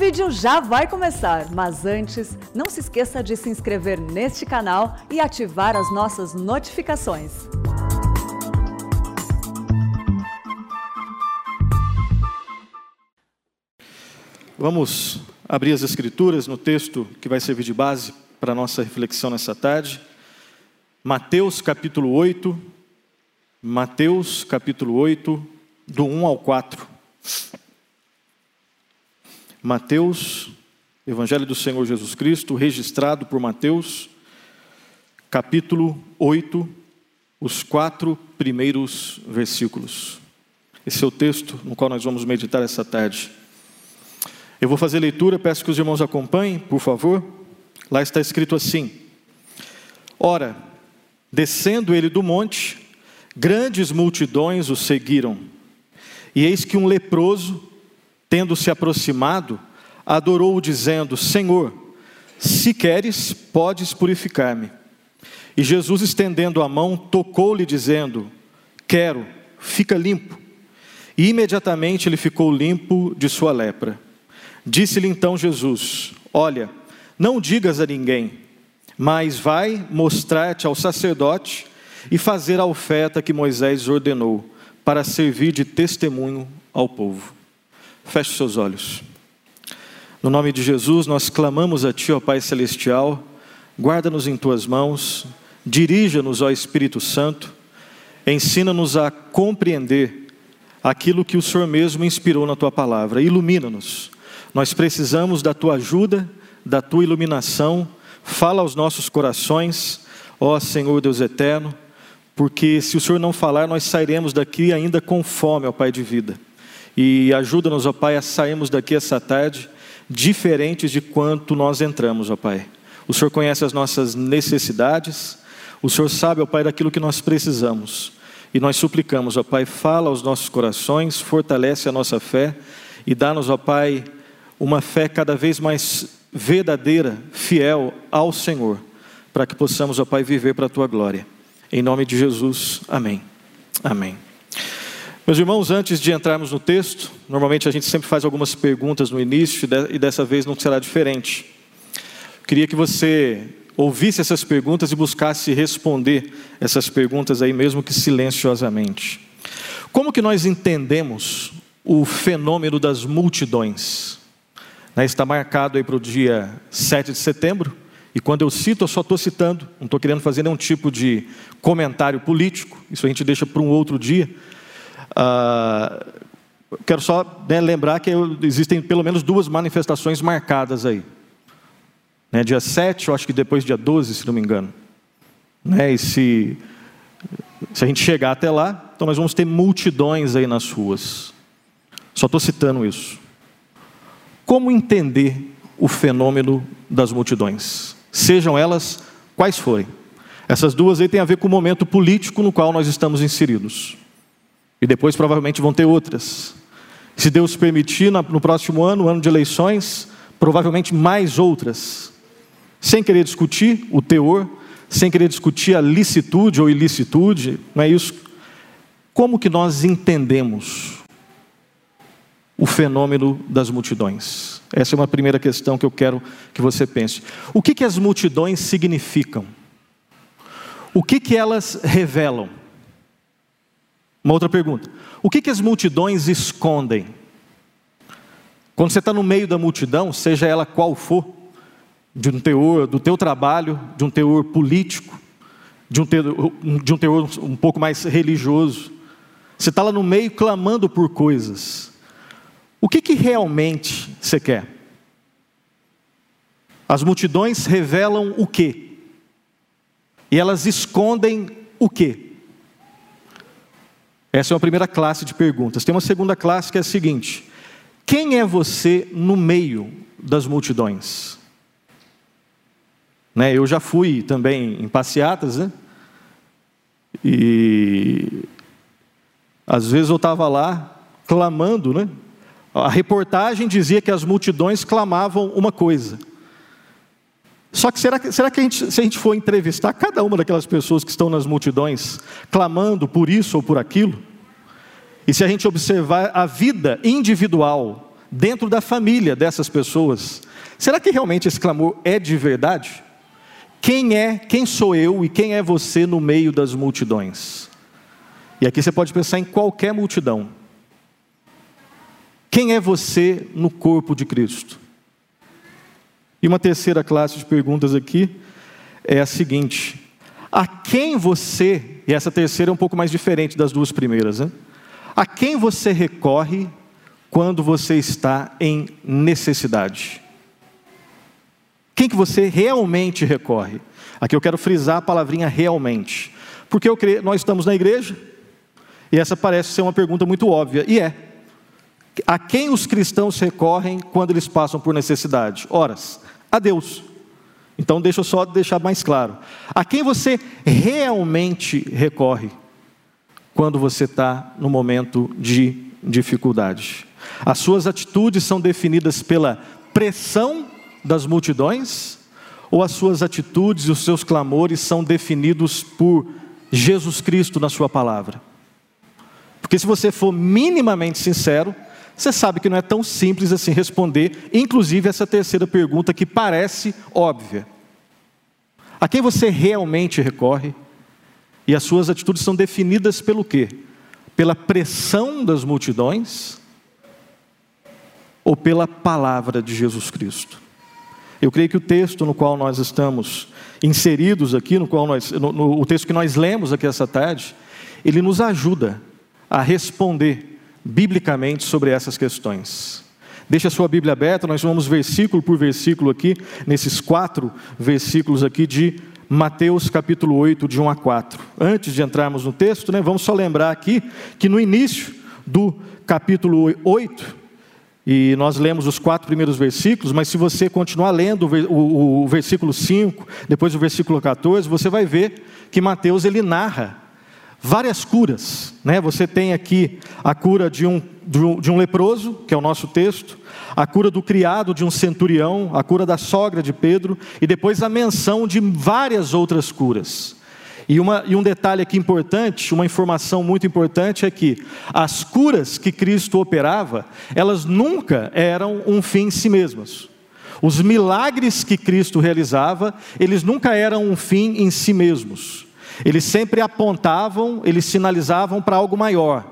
vídeo já vai começar, mas antes, não se esqueça de se inscrever neste canal e ativar as nossas notificações. Vamos abrir as Escrituras no texto que vai servir de base para a nossa reflexão nessa tarde. Mateus capítulo 8, Mateus capítulo 8, do 1 ao 4. Mateus, Evangelho do Senhor Jesus Cristo, registrado por Mateus, capítulo 8, os quatro primeiros versículos. Esse é o texto no qual nós vamos meditar essa tarde. Eu vou fazer leitura, peço que os irmãos acompanhem, por favor. Lá está escrito assim: Ora, descendo ele do monte, grandes multidões o seguiram. E eis que um leproso, tendo se aproximado, adorou-o, dizendo: Senhor, se queres, podes purificar-me. E Jesus, estendendo a mão, tocou-lhe, dizendo: Quero, fica limpo. E imediatamente ele ficou limpo de sua lepra. Disse-lhe então Jesus: Olha, não digas a ninguém, mas vai mostrar-te ao sacerdote e fazer a oferta que Moisés ordenou, para servir de testemunho ao povo. Feche seus olhos. No nome de Jesus, nós clamamos a Ti, ó Pai Celestial, guarda-nos em Tuas mãos, dirija-nos, ó Espírito Santo, ensina-nos a compreender aquilo que o Senhor mesmo inspirou na Tua palavra, ilumina-nos. Nós precisamos da Tua ajuda, da Tua iluminação, fala aos nossos corações, ó Senhor Deus eterno, porque se o Senhor não falar, nós sairemos daqui ainda com fome, ó Pai de vida. E ajuda-nos, ó Pai, a sairmos daqui essa tarde diferentes de quanto nós entramos, ó Pai. O Senhor conhece as nossas necessidades, o Senhor sabe, ó Pai, daquilo que nós precisamos. E nós suplicamos, ó Pai, fala aos nossos corações, fortalece a nossa fé e dá-nos, ó Pai, uma fé cada vez mais verdadeira, fiel ao Senhor, para que possamos, ó Pai, viver para a tua glória. Em nome de Jesus, amém. Amém. Meus irmãos, antes de entrarmos no texto, normalmente a gente sempre faz algumas perguntas no início e dessa vez não será diferente. Queria que você ouvisse essas perguntas e buscasse responder essas perguntas aí mesmo que silenciosamente. Como que nós entendemos o fenômeno das multidões? Né, está marcado aí para o dia 7 de setembro, e quando eu cito, eu só estou citando, não estou querendo fazer nenhum tipo de comentário político, isso a gente deixa para um outro dia, ah, quero só né, lembrar que existem pelo menos duas manifestações marcadas aí. Né, dia 7, eu acho que depois dia 12, se não me engano. Né, e se, se a gente chegar até lá, então nós vamos ter multidões aí nas ruas. Só estou citando isso. Como entender o fenômeno das multidões? Sejam elas quais forem. Essas duas aí têm a ver com o momento político no qual nós estamos inseridos. E depois provavelmente vão ter outras. Se Deus permitir, no próximo ano, ano de eleições, provavelmente mais outras. Sem querer discutir o teor, sem querer discutir a licitude ou ilicitude, não é isso? Como que nós entendemos o fenômeno das multidões? Essa é uma primeira questão que eu quero que você pense. O que, que as multidões significam? O que, que elas revelam? Uma outra pergunta: o que, que as multidões escondem? Quando você está no meio da multidão, seja ela qual for, de um teor do teu trabalho, de um teor político, de um teor, de um, teor um pouco mais religioso, você está lá no meio clamando por coisas. O que, que realmente você quer? As multidões revelam o quê? E elas escondem o quê? Essa é uma primeira classe de perguntas. Tem uma segunda classe que é a seguinte: quem é você no meio das multidões? Né, eu já fui também em passeatas, né? E às vezes eu estava lá clamando, né? A reportagem dizia que as multidões clamavam uma coisa. Só que será, que, será que a gente, se a gente for entrevistar cada uma daquelas pessoas que estão nas multidões, clamando por isso ou por aquilo, e se a gente observar a vida individual dentro da família dessas pessoas. Será que realmente esse clamor é de verdade? Quem é, quem sou eu e quem é você no meio das multidões? E aqui você pode pensar em qualquer multidão. Quem é você no corpo de Cristo? E uma terceira classe de perguntas aqui é a seguinte: a quem você, e essa terceira é um pouco mais diferente das duas primeiras, né? a quem você recorre quando você está em necessidade? Quem que você realmente recorre? Aqui eu quero frisar a palavrinha realmente, porque eu creio, nós estamos na igreja, e essa parece ser uma pergunta muito óbvia, e é. A quem os cristãos recorrem quando eles passam por necessidade? Horas, a Deus. Então deixa eu só deixar mais claro. A quem você realmente recorre quando você está no momento de dificuldade? As suas atitudes são definidas pela pressão das multidões ou as suas atitudes e os seus clamores são definidos por Jesus Cristo na sua palavra? Porque se você for minimamente sincero, você sabe que não é tão simples assim responder, inclusive essa terceira pergunta que parece óbvia. A quem você realmente recorre? E as suas atitudes são definidas pelo quê? Pela pressão das multidões ou pela palavra de Jesus Cristo? Eu creio que o texto no qual nós estamos inseridos aqui, no qual nós, no, no, o texto que nós lemos aqui essa tarde, ele nos ajuda a responder biblicamente sobre essas questões. Deixa a sua Bíblia aberta, nós vamos versículo por versículo aqui, nesses quatro versículos aqui de Mateus capítulo 8, de 1 a 4. Antes de entrarmos no texto, né, vamos só lembrar aqui que no início do capítulo 8, e nós lemos os quatro primeiros versículos, mas se você continuar lendo o versículo 5, depois o versículo 14, você vai ver que Mateus ele narra várias curas. Né? Você tem aqui a cura de um, de um leproso, que é o nosso texto, a cura do criado de um centurião, a cura da sogra de Pedro, e depois a menção de várias outras curas. E, uma, e um detalhe aqui importante, uma informação muito importante é que as curas que Cristo operava, elas nunca eram um fim em si mesmas. Os milagres que Cristo realizava, eles nunca eram um fim em si mesmos. Eles sempre apontavam, eles sinalizavam para algo maior.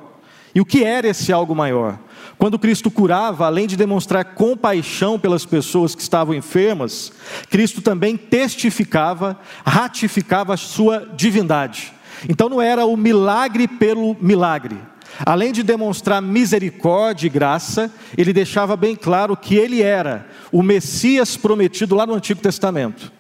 E o que era esse algo maior? Quando Cristo curava, além de demonstrar compaixão pelas pessoas que estavam enfermas, Cristo também testificava, ratificava a sua divindade. Então não era o milagre pelo milagre. Além de demonstrar misericórdia e graça, ele deixava bem claro que ele era o Messias prometido lá no Antigo Testamento.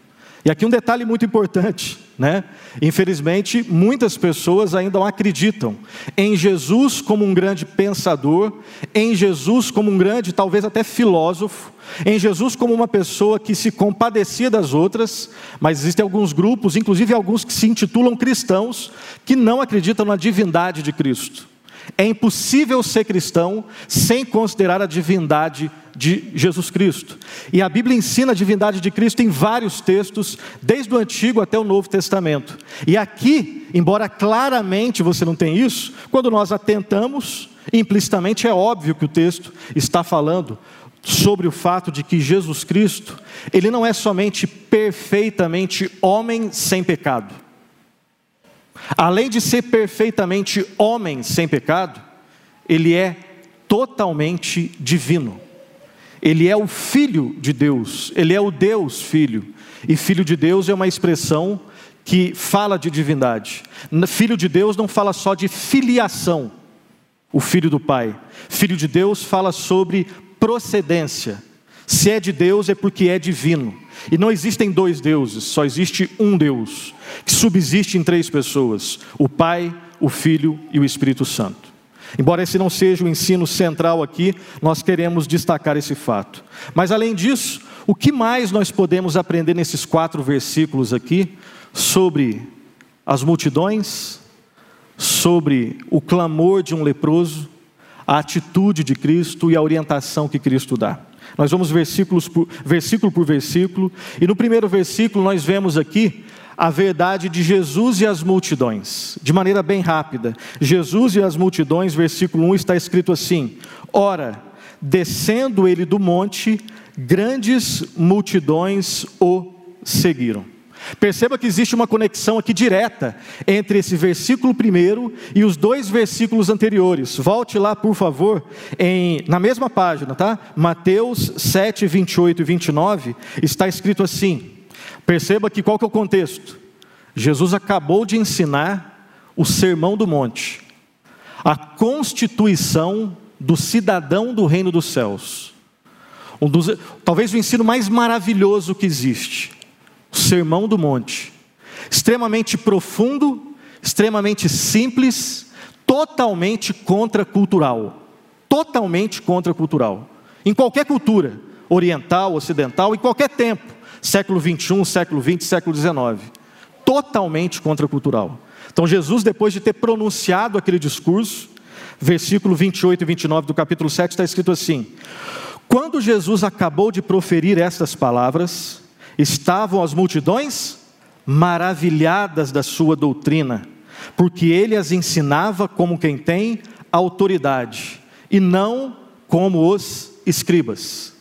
E aqui um detalhe muito importante, né? Infelizmente, muitas pessoas ainda não acreditam em Jesus como um grande pensador, em Jesus como um grande, talvez até filósofo, em Jesus como uma pessoa que se compadecia das outras, mas existem alguns grupos, inclusive alguns que se intitulam cristãos, que não acreditam na divindade de Cristo. É impossível ser cristão sem considerar a divindade de Jesus Cristo. E a Bíblia ensina a divindade de Cristo em vários textos, desde o Antigo até o Novo Testamento. E aqui, embora claramente você não tenha isso, quando nós atentamos, implicitamente é óbvio que o texto está falando sobre o fato de que Jesus Cristo, ele não é somente perfeitamente homem sem pecado Além de ser perfeitamente homem sem pecado, ele é totalmente divino. Ele é o Filho de Deus, ele é o Deus Filho. E Filho de Deus é uma expressão que fala de divindade. Filho de Deus não fala só de filiação, o Filho do Pai. Filho de Deus fala sobre procedência. Se é de Deus é porque é divino. E não existem dois deuses, só existe um Deus, que subsiste em três pessoas: o Pai, o Filho e o Espírito Santo. Embora esse não seja o ensino central aqui, nós queremos destacar esse fato. Mas além disso, o que mais nós podemos aprender nesses quatro versículos aqui sobre as multidões, sobre o clamor de um leproso, a atitude de Cristo e a orientação que Cristo dá? Nós vamos versículos por, versículo por versículo, e no primeiro versículo nós vemos aqui a verdade de Jesus e as multidões, de maneira bem rápida. Jesus e as multidões, versículo 1 está escrito assim: Ora, descendo ele do monte, grandes multidões o seguiram. Perceba que existe uma conexão aqui direta entre esse versículo primeiro e os dois versículos anteriores. Volte lá, por favor, em, na mesma página, tá? Mateus 7, 28 e 29, está escrito assim. Perceba que qual que é o contexto? Jesus acabou de ensinar o sermão do monte, a constituição do cidadão do reino dos céus. Um dos, talvez o ensino mais maravilhoso que existe o Sermão do Monte. Extremamente profundo, extremamente simples, totalmente contracultural. Totalmente contracultural. Em qualquer cultura, oriental, ocidental, em qualquer tempo, século 21, século 20, século 19. Totalmente contracultural. Então Jesus, depois de ter pronunciado aquele discurso, versículo 28 e 29 do capítulo 7 está escrito assim: Quando Jesus acabou de proferir estas palavras, estavam as multidões maravilhadas da sua doutrina, porque ele as ensinava como quem tem autoridade, e não como os escribas.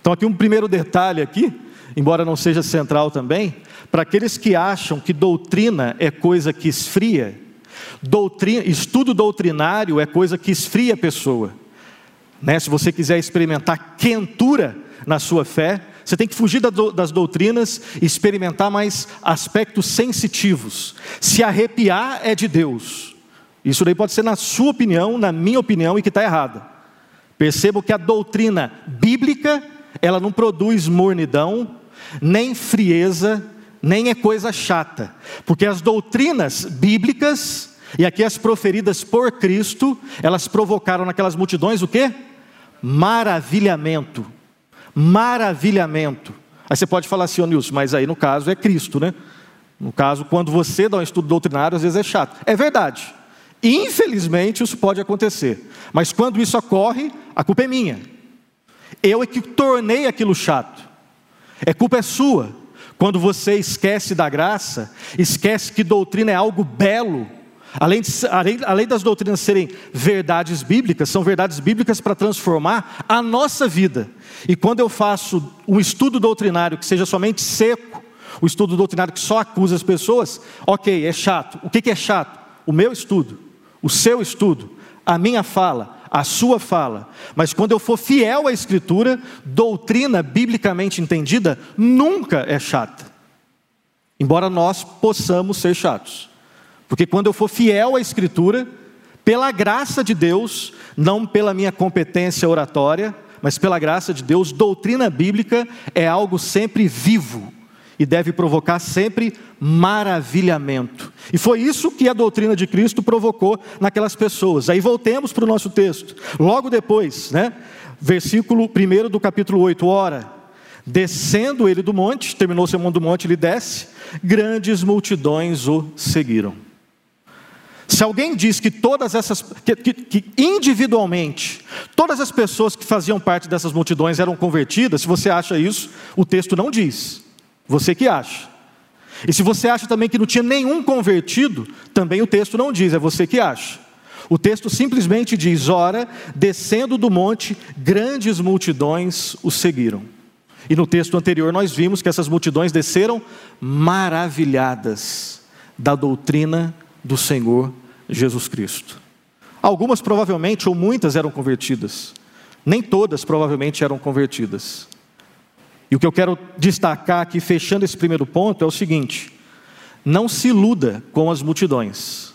Então aqui um primeiro detalhe aqui, embora não seja central também, para aqueles que acham que doutrina é coisa que esfria, doutrina, estudo doutrinário é coisa que esfria a pessoa. Né? Se você quiser experimentar quentura na sua fé, você tem que fugir das doutrinas e experimentar mais aspectos sensitivos. Se arrepiar é de Deus. Isso daí pode ser na sua opinião, na minha opinião, e que está errada. Percebo que a doutrina bíblica, ela não produz mornidão, nem frieza, nem é coisa chata. Porque as doutrinas bíblicas, e aqui as proferidas por Cristo, elas provocaram naquelas multidões o quê? Maravilhamento maravilhamento. Aí você pode falar assim, ô Nilson, mas aí no caso é Cristo, né? No caso, quando você dá um estudo doutrinário, às vezes é chato. É verdade. Infelizmente, isso pode acontecer. Mas quando isso ocorre, a culpa é minha. Eu é que tornei aquilo chato. É culpa é sua. Quando você esquece da graça, esquece que doutrina é algo belo, Além, de, além, além, das doutrinas serem verdades bíblicas, são verdades bíblicas para transformar a nossa vida. E quando eu faço um estudo doutrinário que seja somente seco, o estudo doutrinário que só acusa as pessoas, ok, é chato. O que, que é chato? O meu estudo, o seu estudo, a minha fala, a sua fala. Mas quando eu for fiel à Escritura, doutrina biblicamente entendida nunca é chata. Embora nós possamos ser chatos. Porque quando eu for fiel à Escritura, pela graça de Deus, não pela minha competência oratória, mas pela graça de Deus, doutrina bíblica é algo sempre vivo e deve provocar sempre maravilhamento. E foi isso que a doutrina de Cristo provocou naquelas pessoas. Aí voltemos para o nosso texto. Logo depois, né? Versículo 1 do capítulo 8, ora, descendo ele do monte, terminou o sermão do monte, ele desce, grandes multidões o seguiram. Se alguém diz que todas essas, que, que, individualmente, todas as pessoas que faziam parte dessas multidões eram convertidas, se você acha isso, o texto não diz. Você que acha. E se você acha também que não tinha nenhum convertido, também o texto não diz, é você que acha. O texto simplesmente diz: ora, descendo do monte, grandes multidões o seguiram. E no texto anterior nós vimos que essas multidões desceram maravilhadas da doutrina do Senhor Jesus Cristo. Algumas provavelmente, ou muitas, eram convertidas. Nem todas provavelmente eram convertidas. E o que eu quero destacar aqui, fechando esse primeiro ponto, é o seguinte: não se iluda com as multidões,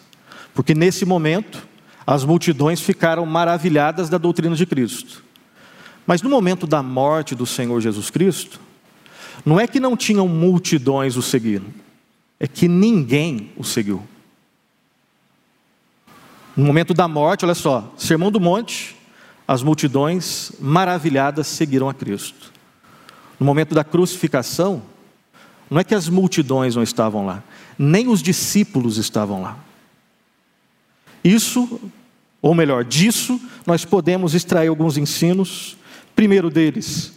porque nesse momento as multidões ficaram maravilhadas da doutrina de Cristo. Mas no momento da morte do Senhor Jesus Cristo, não é que não tinham multidões o seguindo, é que ninguém o seguiu. No momento da morte, olha só, Sermão do Monte, as multidões maravilhadas seguiram a Cristo. No momento da crucificação, não é que as multidões não estavam lá, nem os discípulos estavam lá. Isso, ou melhor, disso, nós podemos extrair alguns ensinos. Primeiro deles,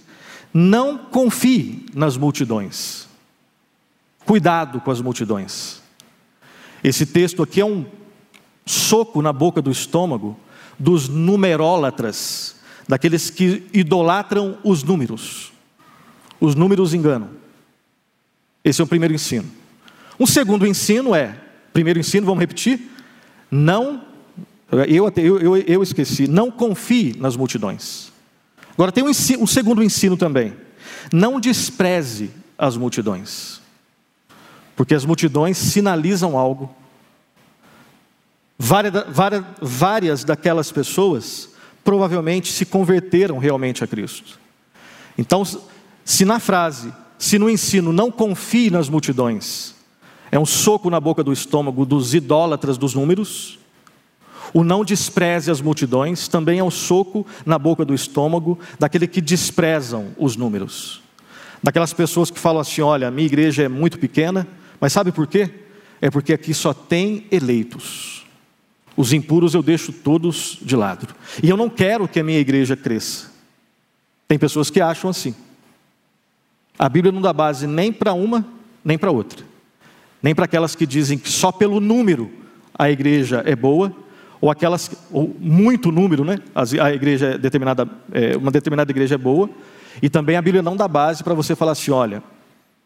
não confie nas multidões. Cuidado com as multidões. Esse texto aqui é um soco na boca do estômago dos numerólatras, daqueles que idolatram os números. Os números enganam. Esse é o primeiro ensino. Um segundo ensino é, primeiro ensino, vamos repetir, não, eu, eu, eu, eu esqueci, não confie nas multidões. Agora tem um, ensino, um segundo ensino também, não despreze as multidões, porque as multidões sinalizam algo. Várias, daquelas pessoas provavelmente se converteram realmente a Cristo. Então, se na frase, se no ensino não confie nas multidões, é um soco na boca do estômago dos idólatras dos números, o não despreze as multidões também é um soco na boca do estômago daquele que desprezam os números. Daquelas pessoas que falam assim: olha, a minha igreja é muito pequena, mas sabe por quê? É porque aqui só tem eleitos. Os impuros eu deixo todos de lado. E eu não quero que a minha igreja cresça. Tem pessoas que acham assim. A Bíblia não dá base nem para uma, nem para outra. Nem para aquelas que dizem que só pelo número a igreja é boa, ou aquelas, ou muito número, né? A igreja é determinada, é, uma determinada igreja é boa. E também a Bíblia não dá base para você falar assim: olha,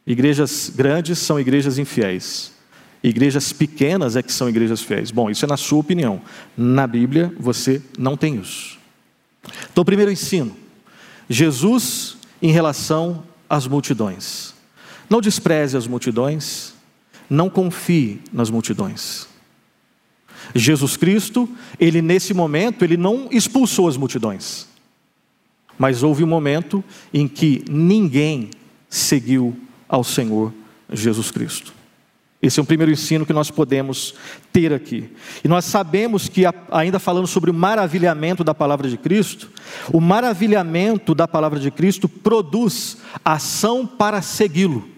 igrejas grandes são igrejas infiéis. Igrejas pequenas é que são igrejas fiéis. Bom, isso é na sua opinião. Na Bíblia você não tem isso. Então, primeiro ensino: Jesus em relação às multidões. Não despreze as multidões, não confie nas multidões. Jesus Cristo, ele nesse momento, ele não expulsou as multidões. Mas houve um momento em que ninguém seguiu ao Senhor Jesus Cristo. Esse é o primeiro ensino que nós podemos ter aqui. E nós sabemos que, ainda falando sobre o maravilhamento da palavra de Cristo, o maravilhamento da palavra de Cristo produz ação para segui-lo.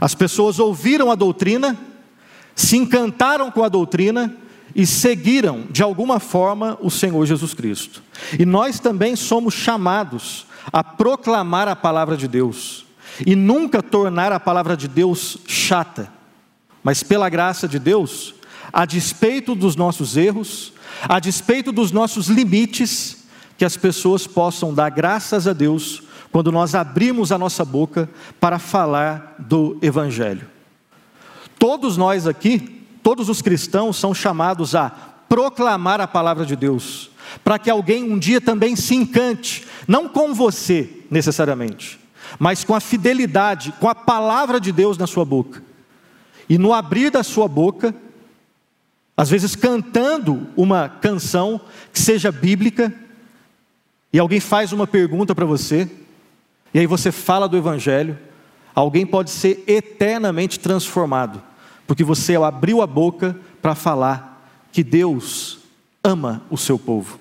As pessoas ouviram a doutrina, se encantaram com a doutrina e seguiram, de alguma forma, o Senhor Jesus Cristo. E nós também somos chamados a proclamar a palavra de Deus e nunca tornar a palavra de Deus chata mas pela graça de Deus, a despeito dos nossos erros, a despeito dos nossos limites, que as pessoas possam dar graças a Deus quando nós abrimos a nossa boca para falar do Evangelho. Todos nós aqui, todos os cristãos, são chamados a proclamar a palavra de Deus, para que alguém um dia também se encante, não com você necessariamente, mas com a fidelidade, com a palavra de Deus na sua boca e no abrir da sua boca, às vezes cantando uma canção que seja bíblica, e alguém faz uma pergunta para você, e aí você fala do Evangelho, alguém pode ser eternamente transformado, porque você abriu a boca para falar que Deus ama o seu povo.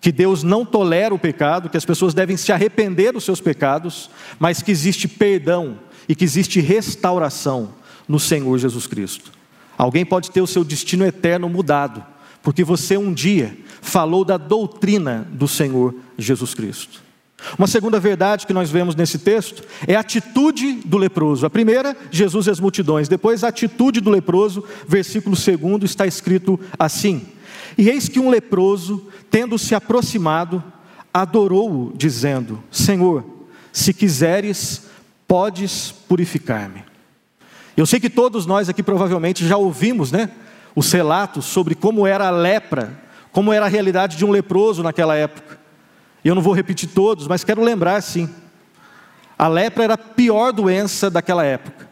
Que Deus não tolera o pecado, que as pessoas devem se arrepender dos seus pecados, mas que existe perdão e que existe restauração no Senhor Jesus Cristo. Alguém pode ter o seu destino eterno mudado, porque você um dia falou da doutrina do Senhor Jesus Cristo. Uma segunda verdade que nós vemos nesse texto é a atitude do leproso. A primeira, Jesus e as multidões. Depois, a atitude do leproso, versículo 2 está escrito assim: E eis que um leproso, tendo se aproximado, adorou-o, dizendo: Senhor, se quiseres, podes purificar-me. Eu sei que todos nós aqui provavelmente já ouvimos, né, os relatos sobre como era a lepra, como era a realidade de um leproso naquela época. Eu não vou repetir todos, mas quero lembrar sim. A lepra era a pior doença daquela época.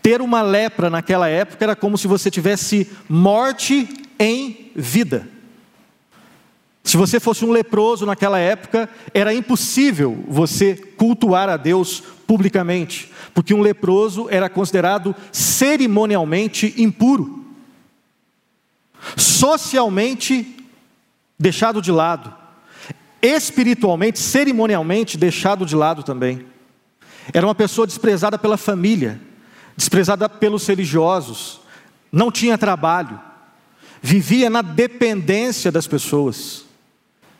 Ter uma lepra naquela época era como se você tivesse morte em vida. Se você fosse um leproso naquela época, era impossível você cultuar a Deus publicamente, porque um leproso era considerado cerimonialmente impuro, socialmente deixado de lado, espiritualmente, cerimonialmente deixado de lado também. Era uma pessoa desprezada pela família, desprezada pelos religiosos, não tinha trabalho, vivia na dependência das pessoas.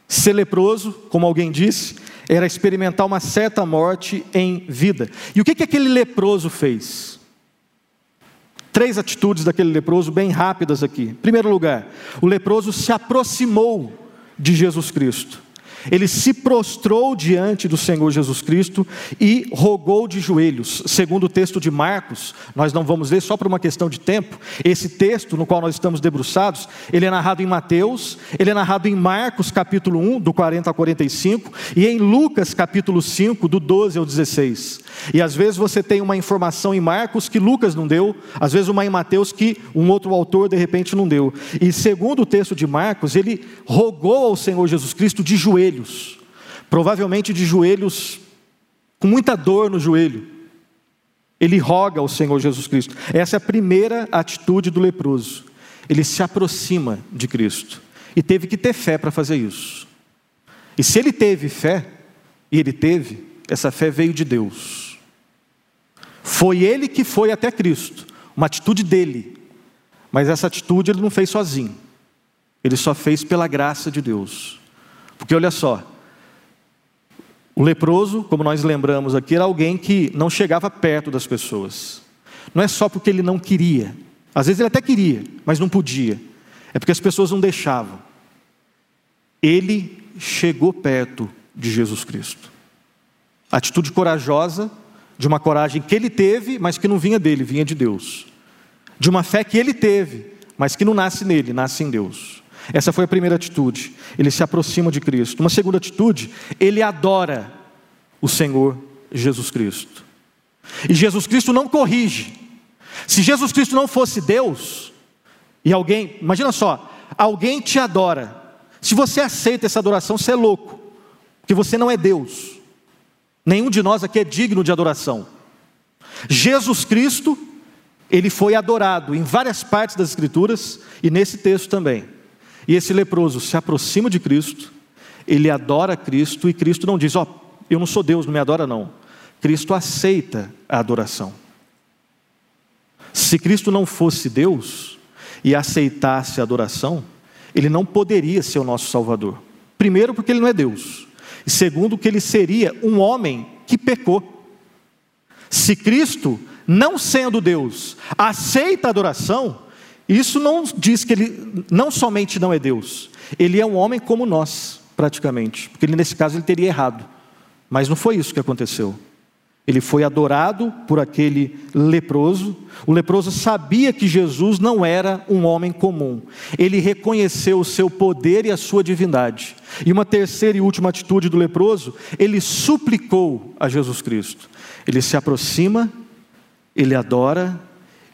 Ser leproso, como alguém disse, era experimentar uma certa morte em vida. E o que, que aquele leproso fez? Três atitudes daquele leproso, bem rápidas aqui. Em primeiro lugar, o leproso se aproximou de Jesus Cristo. Ele se prostrou diante do Senhor Jesus Cristo e rogou de joelhos. Segundo o texto de Marcos, nós não vamos ler só por uma questão de tempo. Esse texto no qual nós estamos debruçados, ele é narrado em Mateus, ele é narrado em Marcos capítulo 1, do 40 ao 45, e em Lucas capítulo 5, do 12 ao 16. E às vezes você tem uma informação em Marcos que Lucas não deu, às vezes uma em Mateus que um outro autor de repente não deu. E segundo o texto de Marcos, ele rogou ao Senhor Jesus Cristo de joelhos, provavelmente de joelhos com muita dor no joelho. Ele roga ao Senhor Jesus Cristo. Essa é a primeira atitude do leproso. Ele se aproxima de Cristo e teve que ter fé para fazer isso. E se ele teve fé, e ele teve, essa fé veio de Deus. Foi ele que foi até Cristo, uma atitude dele. Mas essa atitude ele não fez sozinho. Ele só fez pela graça de Deus. Porque olha só, o leproso, como nós lembramos aqui, era alguém que não chegava perto das pessoas. Não é só porque ele não queria. Às vezes ele até queria, mas não podia. É porque as pessoas não deixavam. Ele chegou perto de Jesus Cristo. Atitude corajosa de uma coragem que ele teve, mas que não vinha dele, vinha de Deus. De uma fé que ele teve, mas que não nasce nele, nasce em Deus. Essa foi a primeira atitude. Ele se aproxima de Cristo. Uma segunda atitude, ele adora o Senhor Jesus Cristo. E Jesus Cristo não corrige. Se Jesus Cristo não fosse Deus, e alguém, imagina só, alguém te adora. Se você aceita essa adoração, você é louco, porque você não é Deus. Nenhum de nós aqui é digno de adoração. Jesus Cristo, ele foi adorado em várias partes das Escrituras e nesse texto também. E esse leproso se aproxima de Cristo, ele adora Cristo e Cristo não diz: Ó, oh, eu não sou Deus, não me adora, não. Cristo aceita a adoração. Se Cristo não fosse Deus e aceitasse a adoração, ele não poderia ser o nosso Salvador. Primeiro, porque ele não é Deus. E segundo, que ele seria um homem que pecou. Se Cristo, não sendo Deus, aceita a adoração, isso não diz que ele não somente não é Deus, ele é um homem como nós, praticamente, porque ele, nesse caso ele teria errado. Mas não foi isso que aconteceu. Ele foi adorado por aquele leproso. O leproso sabia que Jesus não era um homem comum. Ele reconheceu o seu poder e a sua divindade. E uma terceira e última atitude do leproso, ele suplicou a Jesus Cristo. Ele se aproxima, ele adora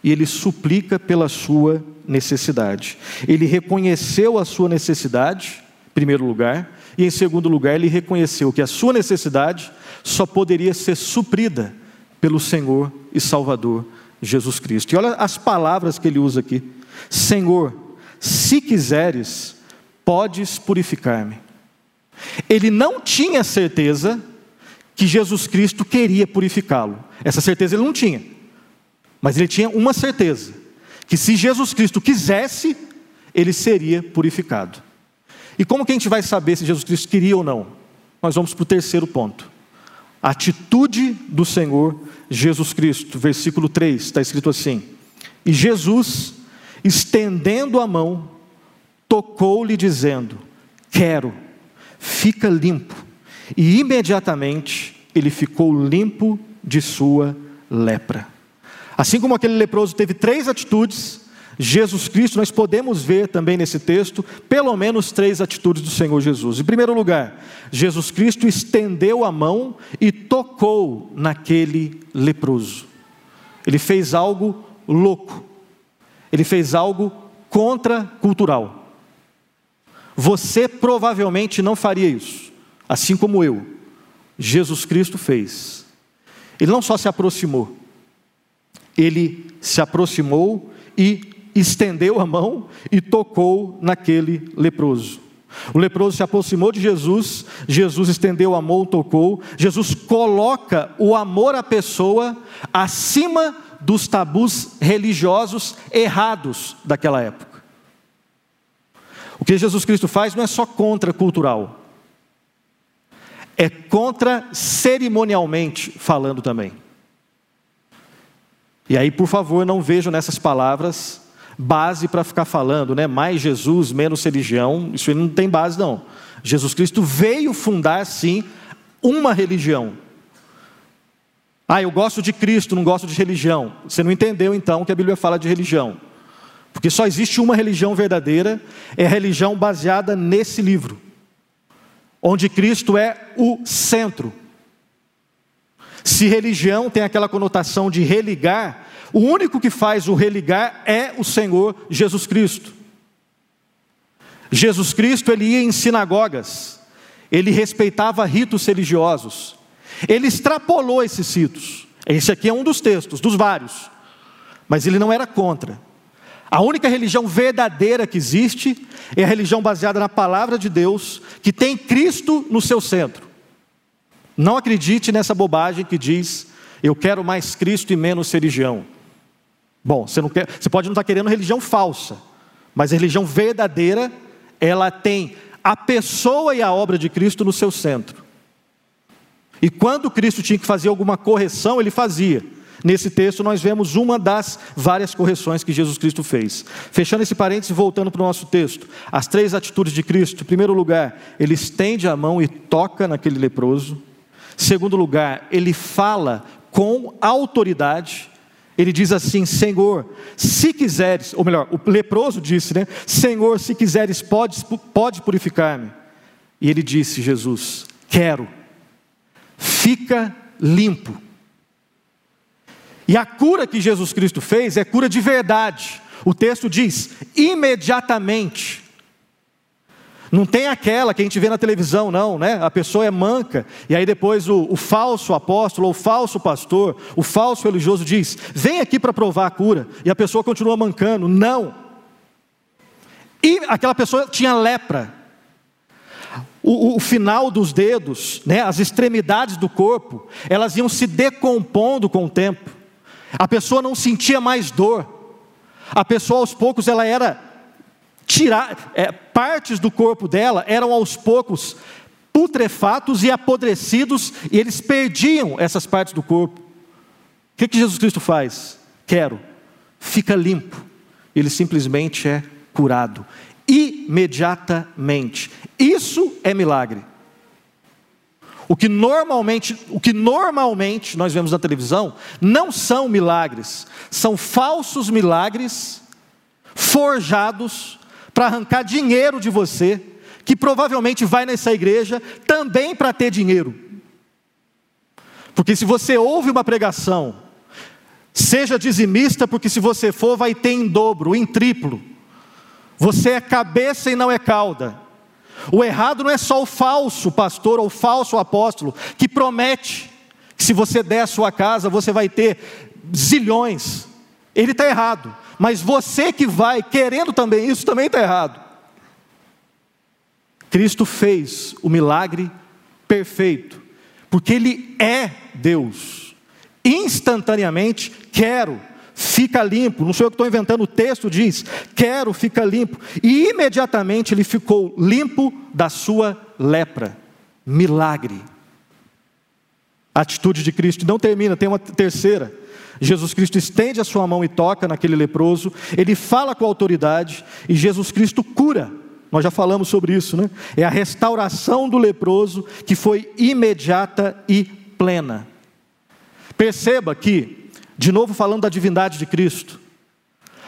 e ele suplica pela sua necessidade. Ele reconheceu a sua necessidade, em primeiro lugar, e em segundo lugar, ele reconheceu que a sua necessidade só poderia ser suprida pelo Senhor e Salvador Jesus Cristo. E olha as palavras que ele usa aqui: Senhor, se quiseres, podes purificar-me. Ele não tinha certeza que Jesus Cristo queria purificá-lo. Essa certeza ele não tinha. Mas ele tinha uma certeza: que se Jesus Cristo quisesse, ele seria purificado. E como que a gente vai saber se Jesus Cristo queria ou não? Nós vamos para o terceiro ponto. A atitude do Senhor Jesus Cristo, versículo 3, está escrito assim: E Jesus, estendendo a mão, tocou-lhe, dizendo: Quero, fica limpo. E imediatamente ele ficou limpo de sua lepra. Assim como aquele leproso teve três atitudes, Jesus Cristo, nós podemos ver também nesse texto pelo menos três atitudes do Senhor Jesus. Em primeiro lugar, Jesus Cristo estendeu a mão e tocou naquele leproso. Ele fez algo louco, ele fez algo contracultural. Você provavelmente não faria isso, assim como eu. Jesus Cristo fez. Ele não só se aproximou, ele se aproximou e estendeu a mão e tocou naquele leproso. O leproso se aproximou de Jesus, Jesus estendeu a mão, tocou. Jesus coloca o amor à pessoa acima dos tabus religiosos errados daquela época. O que Jesus Cristo faz não é só contra cultural, é contra cerimonialmente falando também. E aí, por favor, não vejam nessas palavras base para ficar falando, né? Mais Jesus, menos religião. Isso não tem base, não. Jesus Cristo veio fundar, sim, uma religião. Ah, eu gosto de Cristo, não gosto de religião. Você não entendeu então que a Bíblia fala de religião. Porque só existe uma religião verdadeira, é a religião baseada nesse livro, onde Cristo é o centro. Se religião tem aquela conotação de religar, o único que faz o religar é o Senhor Jesus Cristo. Jesus Cristo ele ia em sinagogas, ele respeitava ritos religiosos, ele extrapolou esses ritos. Esse aqui é um dos textos, dos vários. Mas ele não era contra. A única religião verdadeira que existe é a religião baseada na palavra de Deus, que tem Cristo no seu centro. Não acredite nessa bobagem que diz: eu quero mais Cristo e menos religião. Bom, você, não quer, você pode não estar querendo religião falsa, mas a religião verdadeira, ela tem a pessoa e a obra de Cristo no seu centro. E quando Cristo tinha que fazer alguma correção, ele fazia. Nesse texto nós vemos uma das várias correções que Jesus Cristo fez. Fechando esse parênteses e voltando para o nosso texto. As três atitudes de Cristo. Em primeiro lugar, ele estende a mão e toca naquele leproso. Segundo lugar, ele fala com autoridade. Ele diz assim: Senhor, se quiseres, ou melhor, o leproso disse, né? Senhor, se quiseres, pode, pode purificar-me. E ele disse, Jesus, quero fica limpo. E a cura que Jesus Cristo fez é cura de verdade. O texto diz: imediatamente. Não tem aquela que a gente vê na televisão, não, né? A pessoa é manca, e aí depois o, o falso apóstolo, o falso pastor, o falso religioso diz: vem aqui para provar a cura, e a pessoa continua mancando. Não. E aquela pessoa tinha lepra, o, o, final dos dedos, né, as extremidades do corpo, elas iam se decompondo com o tempo. A pessoa não sentia mais dor. A pessoa aos poucos ela era tirar é, partes do corpo dela eram aos poucos putrefatos e apodrecidos e eles perdiam essas partes do corpo. O que, que Jesus Cristo faz? Quero, fica limpo. Ele simplesmente é curado imediatamente. Isso é milagre. O que normalmente, o que normalmente nós vemos na televisão não são milagres, são falsos milagres forjados para arrancar dinheiro de você, que provavelmente vai nessa igreja também para ter dinheiro. Porque se você ouve uma pregação, seja dizimista, porque se você for, vai ter em dobro, em triplo. Você é cabeça e não é cauda. O errado não é só o falso pastor ou o falso apóstolo que promete que se você der a sua casa você vai ter zilhões. Ele está errado. Mas você que vai querendo também isso também está errado. Cristo fez o milagre perfeito, porque Ele é Deus. Instantaneamente, quero fica limpo. Não sou eu que estou inventando, o texto diz: quero, fica limpo. E imediatamente ele ficou limpo da sua lepra. Milagre. A atitude de Cristo não termina, tem uma terceira. Jesus Cristo estende a sua mão e toca naquele leproso, ele fala com autoridade e Jesus Cristo cura. Nós já falamos sobre isso, né? É a restauração do leproso que foi imediata e plena. Perceba que de novo, falando da divindade de Cristo.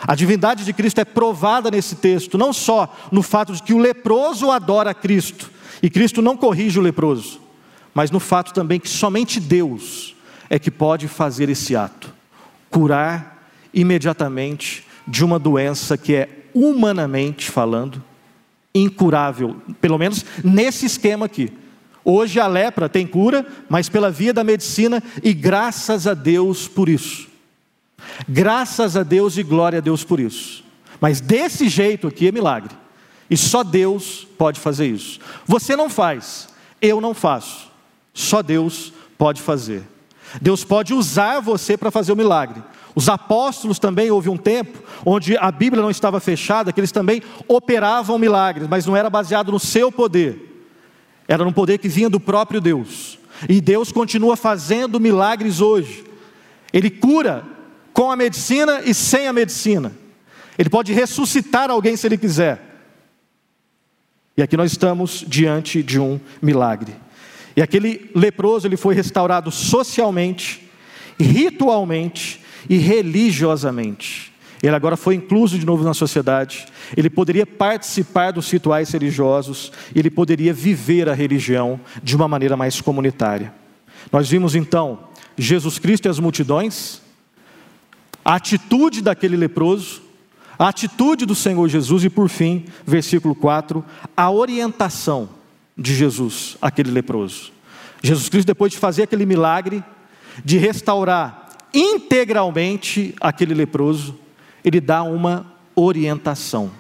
A divindade de Cristo é provada nesse texto, não só no fato de que o leproso adora Cristo, e Cristo não corrige o leproso, mas no fato também que somente Deus é que pode fazer esse ato curar imediatamente de uma doença que é, humanamente falando, incurável, pelo menos nesse esquema aqui. Hoje a lepra tem cura, mas pela via da medicina, e graças a Deus por isso. Graças a Deus e glória a Deus por isso. Mas desse jeito aqui é milagre. E só Deus pode fazer isso. Você não faz, eu não faço. Só Deus pode fazer. Deus pode usar você para fazer o milagre. Os apóstolos também houve um tempo onde a Bíblia não estava fechada, que eles também operavam milagres, mas não era baseado no seu poder. Era no poder que vinha do próprio Deus. E Deus continua fazendo milagres hoje. Ele cura com a medicina e sem a medicina. Ele pode ressuscitar alguém se ele quiser. E aqui nós estamos diante de um milagre. E aquele leproso ele foi restaurado socialmente, ritualmente e religiosamente. Ele agora foi incluso de novo na sociedade. Ele poderia participar dos rituais religiosos, ele poderia viver a religião de uma maneira mais comunitária. Nós vimos então Jesus Cristo e as multidões, a atitude daquele leproso, a atitude do Senhor Jesus e, por fim, versículo 4, a orientação de Jesus, aquele leproso. Jesus Cristo, depois de fazer aquele milagre, de restaurar integralmente aquele leproso, ele dá uma orientação.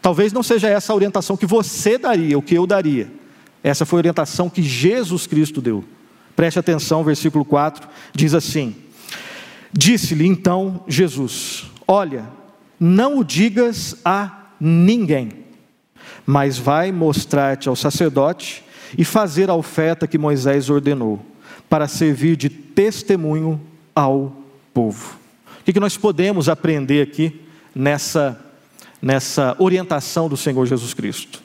Talvez não seja essa a orientação que você daria, o que eu daria. Essa foi a orientação que Jesus Cristo deu. Preste atenção, versículo 4 diz assim: Disse-lhe então Jesus: Olha, não o digas a ninguém, mas vai mostrar-te ao sacerdote e fazer a oferta que Moisés ordenou, para servir de testemunho ao povo. O que nós podemos aprender aqui nessa, nessa orientação do Senhor Jesus Cristo?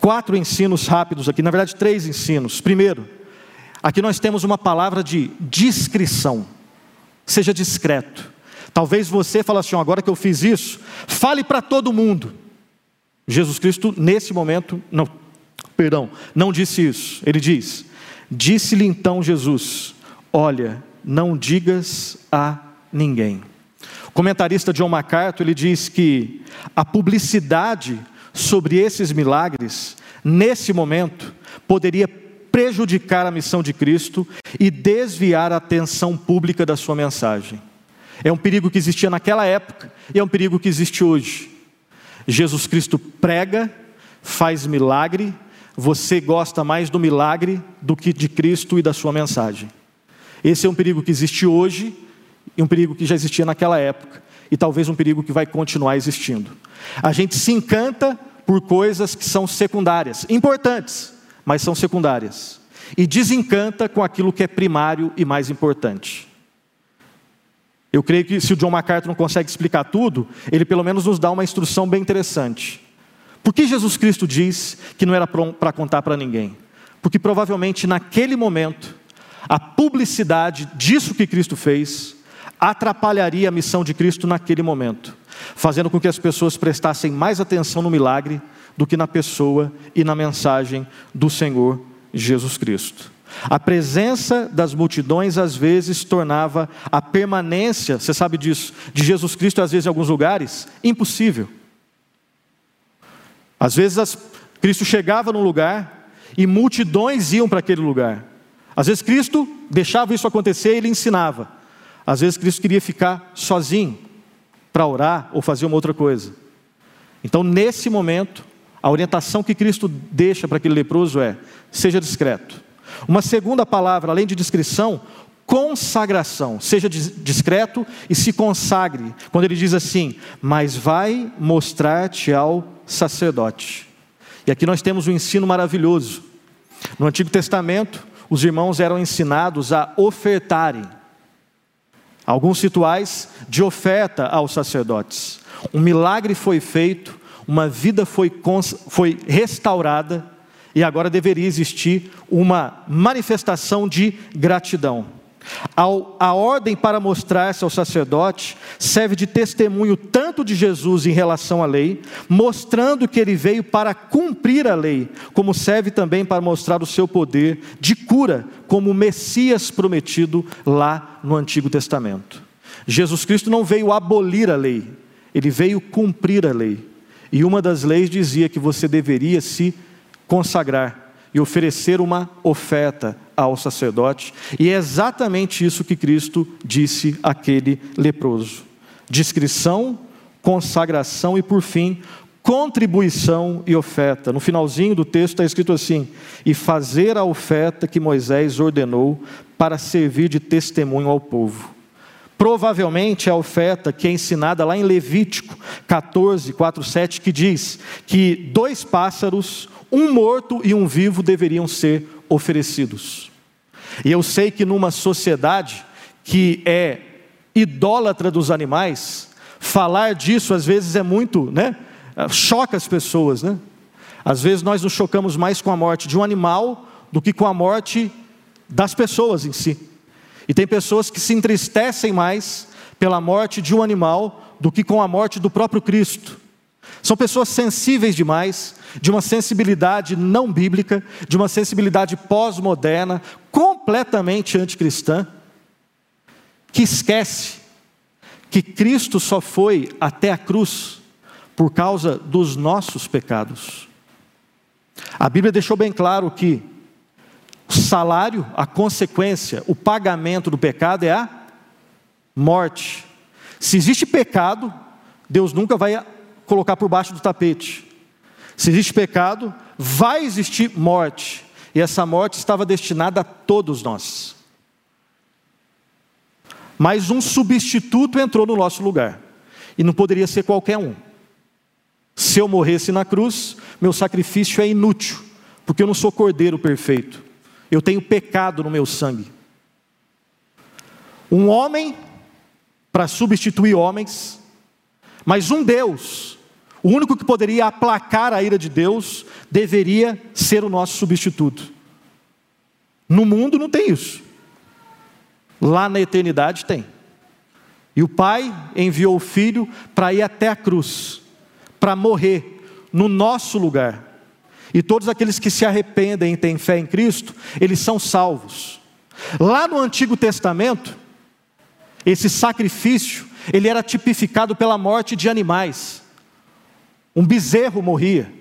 Quatro ensinos rápidos aqui, na verdade, três ensinos. Primeiro, aqui nós temos uma palavra de discrição. Seja discreto. Talvez você fale assim: agora que eu fiz isso, fale para todo mundo. Jesus Cristo, nesse momento, não, perdão, não disse isso. Ele diz: Disse-lhe então Jesus: Olha, não digas a ninguém. O comentarista John MacArthur ele diz que a publicidade sobre esses milagres, nesse momento, poderia prejudicar a missão de Cristo e desviar a atenção pública da sua mensagem. É um perigo que existia naquela época e é um perigo que existe hoje. Jesus Cristo prega, faz milagre, você gosta mais do milagre do que de Cristo e da sua mensagem. Esse é um perigo que existe hoje e um perigo que já existia naquela época e talvez um perigo que vai continuar existindo. A gente se encanta por coisas que são secundárias, importantes, mas são secundárias, e desencanta com aquilo que é primário e mais importante. Eu creio que se o John MacArthur não consegue explicar tudo, ele pelo menos nos dá uma instrução bem interessante. Por que Jesus Cristo diz que não era para contar para ninguém? Porque provavelmente naquele momento, a publicidade disso que Cristo fez atrapalharia a missão de Cristo naquele momento, fazendo com que as pessoas prestassem mais atenção no milagre do que na pessoa e na mensagem do Senhor Jesus Cristo. A presença das multidões às vezes tornava a permanência, você sabe disso, de Jesus Cristo às vezes em alguns lugares impossível. Às vezes as, Cristo chegava num lugar e multidões iam para aquele lugar. Às vezes Cristo deixava isso acontecer e ele ensinava. Às vezes Cristo queria ficar sozinho para orar ou fazer uma outra coisa. Então, nesse momento, a orientação que Cristo deixa para aquele leproso é: seja discreto. Uma segunda palavra, além de descrição, consagração. Seja discreto e se consagre. Quando ele diz assim: Mas vai mostrar-te ao sacerdote. E aqui nós temos um ensino maravilhoso. No Antigo Testamento, os irmãos eram ensinados a ofertarem alguns rituais de oferta aos sacerdotes. Um milagre foi feito, uma vida foi, foi restaurada e agora deveria existir uma manifestação de gratidão. A ordem para mostrar-se ao sacerdote serve de testemunho tanto de Jesus em relação à lei, mostrando que ele veio para cumprir a lei, como serve também para mostrar o seu poder de cura, como o Messias prometido lá no Antigo Testamento. Jesus Cristo não veio abolir a lei, ele veio cumprir a lei. E uma das leis dizia que você deveria se consagrar e oferecer uma oferta ao sacerdote, e é exatamente isso que Cristo disse àquele leproso: discrição, consagração e, por fim, contribuição e oferta. No finalzinho do texto está escrito assim: e fazer a oferta que Moisés ordenou para servir de testemunho ao povo. Provavelmente é a oferta que é ensinada lá em Levítico 14, 4, 7, que diz que dois pássaros, um morto e um vivo deveriam ser oferecidos. E eu sei que numa sociedade que é idólatra dos animais, Falar disso às vezes é muito, né? Choca as pessoas, né? Às vezes nós nos chocamos mais com a morte de um animal do que com a morte das pessoas em si. E tem pessoas que se entristecem mais pela morte de um animal do que com a morte do próprio Cristo. São pessoas sensíveis demais, de uma sensibilidade não bíblica, de uma sensibilidade pós-moderna, completamente anticristã, que esquece que Cristo só foi até a cruz por causa dos nossos pecados. A Bíblia deixou bem claro que o salário, a consequência, o pagamento do pecado é a morte. Se existe pecado, Deus nunca vai colocar por baixo do tapete. Se existe pecado, vai existir morte. E essa morte estava destinada a todos nós. Mas um substituto entrou no nosso lugar. E não poderia ser qualquer um. Se eu morresse na cruz, meu sacrifício é inútil, porque eu não sou cordeiro perfeito. Eu tenho pecado no meu sangue. Um homem para substituir homens, mas um Deus, o único que poderia aplacar a ira de Deus, deveria ser o nosso substituto. No mundo não tem isso. Lá na eternidade tem. E o Pai enviou o Filho para ir até a cruz, para morrer no nosso lugar. E todos aqueles que se arrependem e têm fé em Cristo, eles são salvos. Lá no Antigo Testamento, esse sacrifício, ele era tipificado pela morte de animais. Um bezerro morria,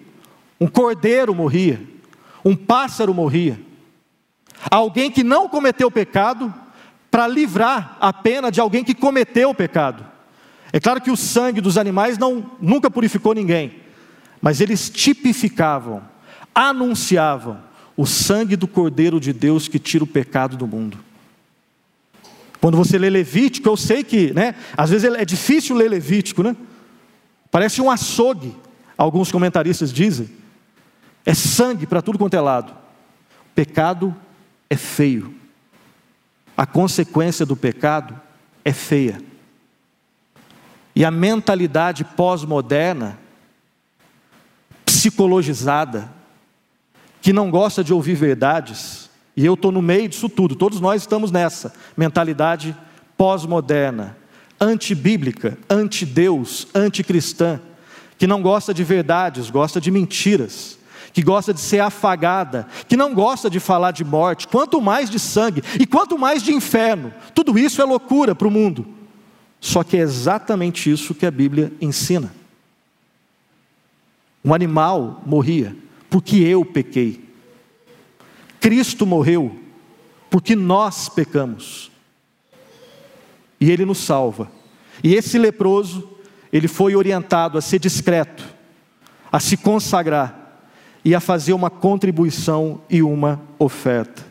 um cordeiro morria, um pássaro morria. Alguém que não cometeu pecado para livrar a pena de alguém que cometeu o pecado. É claro que o sangue dos animais não, nunca purificou ninguém, mas eles tipificavam, anunciavam o sangue do Cordeiro de Deus que tira o pecado do mundo. Quando você lê Levítico, eu sei que, né, às vezes é difícil ler Levítico, né? Parece um açougue, alguns comentaristas dizem. É sangue para tudo quanto é lado. Pecado é feio a consequência do pecado é feia. E a mentalidade pós-moderna, psicologizada, que não gosta de ouvir verdades, e eu estou no meio disso tudo, todos nós estamos nessa mentalidade pós-moderna, antibíblica, anti-Deus, anticristã, que não gosta de verdades, gosta de mentiras que gosta de ser afagada, que não gosta de falar de morte, quanto mais de sangue e quanto mais de inferno. Tudo isso é loucura para o mundo. Só que é exatamente isso que a Bíblia ensina. Um animal morria porque eu pequei. Cristo morreu porque nós pecamos. E ele nos salva. E esse leproso, ele foi orientado a ser discreto, a se consagrar e a fazer uma contribuição e uma oferta.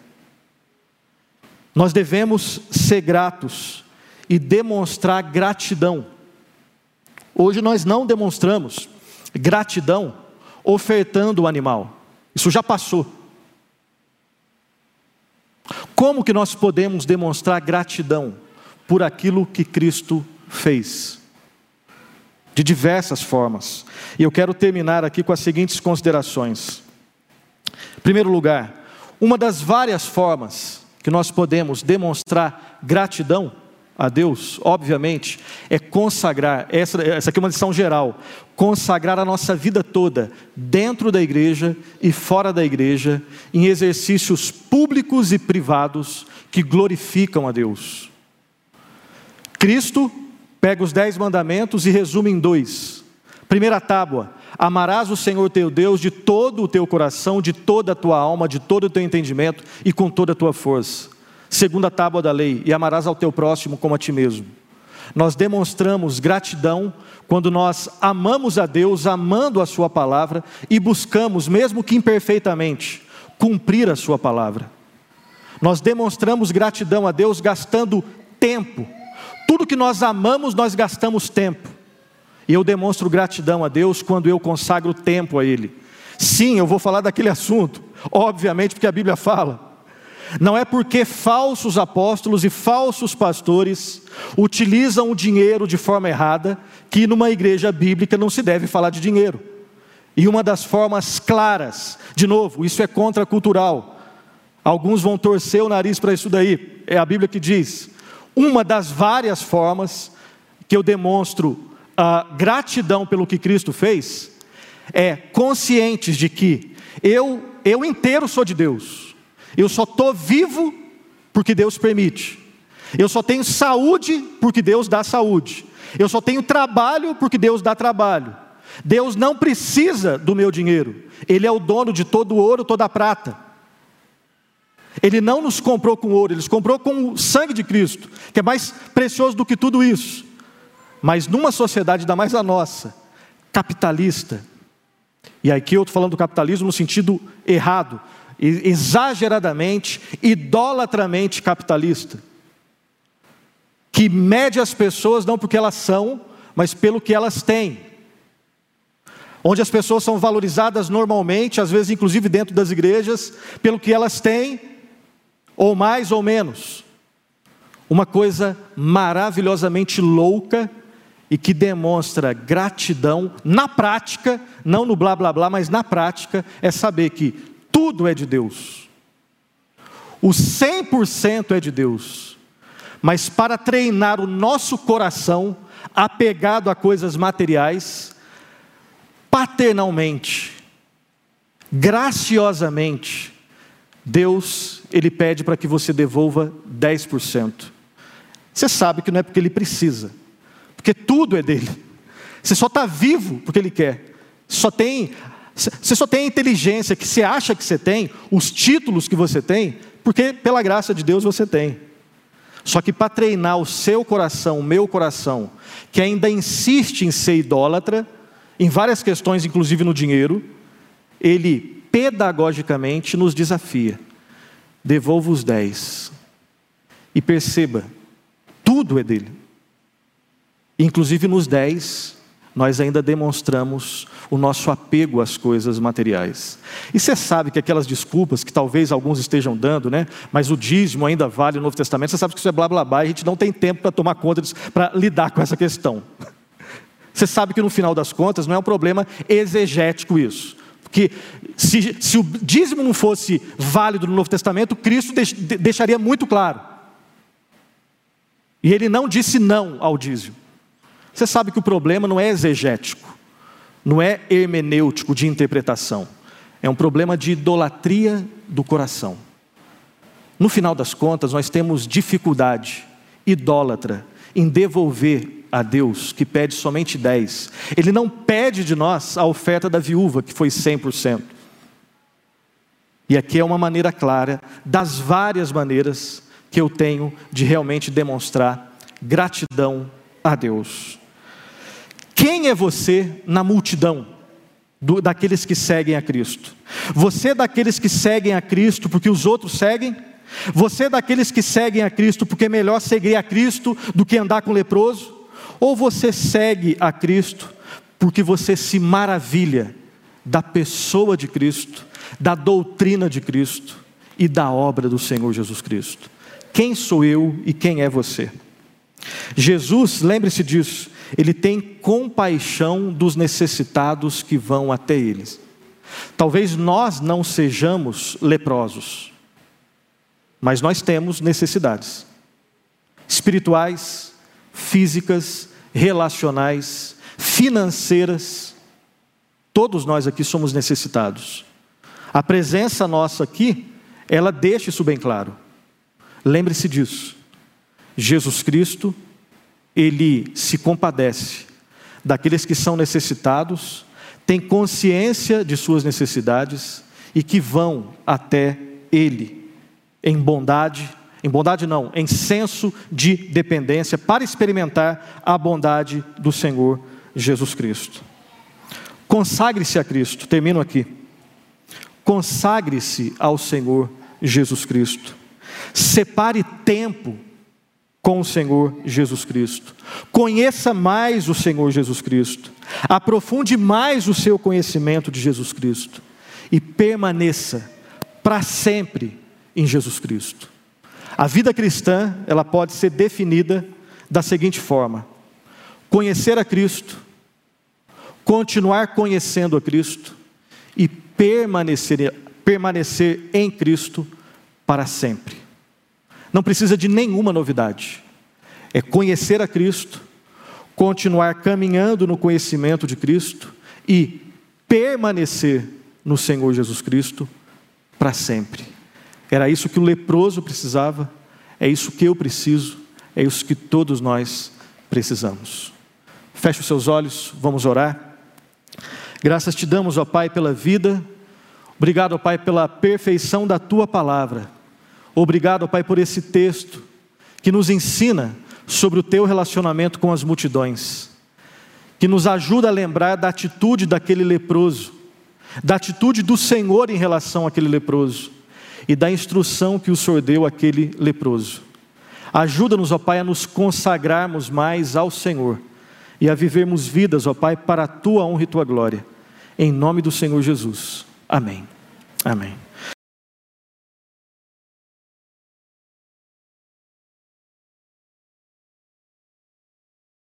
Nós devemos ser gratos e demonstrar gratidão. Hoje nós não demonstramos gratidão ofertando o animal. Isso já passou. Como que nós podemos demonstrar gratidão por aquilo que Cristo fez? De diversas formas. E eu quero terminar aqui com as seguintes considerações. Em primeiro lugar, uma das várias formas que nós podemos demonstrar gratidão a Deus, obviamente, é consagrar, essa, essa aqui é uma lição geral, consagrar a nossa vida toda, dentro da igreja e fora da igreja, em exercícios públicos e privados que glorificam a Deus. Cristo pega os dez mandamentos e resume em dois. Primeira tábua: amarás o Senhor teu Deus de todo o teu coração, de toda a tua alma, de todo o teu entendimento e com toda a tua força. Segunda tábua da lei: e amarás ao teu próximo como a ti mesmo. Nós demonstramos gratidão quando nós amamos a Deus, amando a Sua palavra e buscamos, mesmo que imperfeitamente, cumprir a Sua palavra. Nós demonstramos gratidão a Deus gastando tempo, tudo que nós amamos, nós gastamos tempo. E eu demonstro gratidão a Deus quando eu consagro tempo a Ele. Sim, eu vou falar daquele assunto, obviamente, porque a Bíblia fala. Não é porque falsos apóstolos e falsos pastores utilizam o dinheiro de forma errada que numa igreja bíblica não se deve falar de dinheiro. E uma das formas claras, de novo, isso é contracultural. Alguns vão torcer o nariz para isso daí. É a Bíblia que diz: uma das várias formas que eu demonstro a gratidão pelo que Cristo fez é conscientes de que eu eu inteiro sou de Deus. Eu só estou vivo porque Deus permite. Eu só tenho saúde porque Deus dá saúde. Eu só tenho trabalho porque Deus dá trabalho. Deus não precisa do meu dinheiro. Ele é o dono de todo o ouro, toda a prata. Ele não nos comprou com ouro, ele nos comprou com o sangue de Cristo, que é mais precioso do que tudo isso. Mas numa sociedade, ainda mais a nossa, capitalista, e aqui eu estou falando do capitalismo no sentido errado, exageradamente, idolatramente capitalista, que mede as pessoas não porque elas são, mas pelo que elas têm. Onde as pessoas são valorizadas normalmente, às vezes inclusive dentro das igrejas, pelo que elas têm, ou mais ou menos. Uma coisa maravilhosamente louca e que demonstra gratidão na prática, não no blá blá blá, mas na prática, é saber que tudo é de Deus. O 100% é de Deus. Mas para treinar o nosso coração apegado a coisas materiais, paternalmente, graciosamente, Deus, Ele pede para que você devolva 10%. Você sabe que não é porque Ele precisa porque tudo é dele. Você só está vivo porque ele quer. Só tem, você só tem a inteligência que você acha que você tem, os títulos que você tem, porque pela graça de Deus você tem. Só que para treinar o seu coração, o meu coração, que ainda insiste em ser idólatra, em várias questões, inclusive no dinheiro, ele pedagogicamente nos desafia. Devolva os dez. E perceba, tudo é dele. Inclusive nos dez, nós ainda demonstramos o nosso apego às coisas materiais. E você sabe que aquelas desculpas que talvez alguns estejam dando, né? Mas o dízimo ainda vale no Novo Testamento, você sabe que isso é blá blá blá, e a gente não tem tempo para tomar conta disso, para lidar com essa questão. Você sabe que no final das contas não é um problema exegético isso. Porque se, se o dízimo não fosse válido no Novo Testamento, Cristo deixaria muito claro. E ele não disse não ao dízimo. Você sabe que o problema não é exegético, não é hermenêutico de interpretação, é um problema de idolatria do coração. No final das contas, nós temos dificuldade idólatra em devolver a Deus, que pede somente 10. Ele não pede de nós a oferta da viúva, que foi 100%. E aqui é uma maneira clara, das várias maneiras que eu tenho de realmente demonstrar gratidão a Deus. Quem é você na multidão do, daqueles que seguem a Cristo? Você é daqueles que seguem a Cristo porque os outros seguem? Você é daqueles que seguem a Cristo porque é melhor seguir a Cristo do que andar com leproso? Ou você segue a Cristo porque você se maravilha da pessoa de Cristo, da doutrina de Cristo e da obra do Senhor Jesus Cristo? Quem sou eu e quem é você? Jesus, lembre-se disso, ele tem compaixão dos necessitados que vão até eles. Talvez nós não sejamos leprosos, mas nós temos necessidades espirituais, físicas, relacionais, financeiras. Todos nós aqui somos necessitados. A presença nossa aqui, ela deixa isso bem claro. Lembre-se disso. Jesus Cristo ele se compadece daqueles que são necessitados, tem consciência de suas necessidades e que vão até Ele em bondade, em bondade não, em senso de dependência, para experimentar a bondade do Senhor Jesus Cristo. Consagre-se a Cristo, termino aqui. Consagre-se ao Senhor Jesus Cristo. Separe tempo com o Senhor Jesus Cristo. Conheça mais o Senhor Jesus Cristo. Aprofunde mais o seu conhecimento de Jesus Cristo. E permaneça para sempre em Jesus Cristo. A vida cristã, ela pode ser definida da seguinte forma: conhecer a Cristo, continuar conhecendo a Cristo e permanecer, permanecer em Cristo para sempre. Não precisa de nenhuma novidade. É conhecer a Cristo, continuar caminhando no conhecimento de Cristo e permanecer no Senhor Jesus Cristo para sempre. Era isso que o leproso precisava, é isso que eu preciso, é isso que todos nós precisamos. Feche os seus olhos, vamos orar. Graças te damos, ó Pai, pela vida. Obrigado, ó Pai, pela perfeição da tua palavra. Obrigado, ó Pai, por esse texto que nos ensina sobre o teu relacionamento com as multidões, que nos ajuda a lembrar da atitude daquele leproso, da atitude do Senhor em relação àquele leproso e da instrução que o Senhor deu àquele leproso. Ajuda-nos, ó Pai, a nos consagrarmos mais ao Senhor e a vivermos vidas, ó Pai, para a tua honra e tua glória. Em nome do Senhor Jesus. Amém. Amém.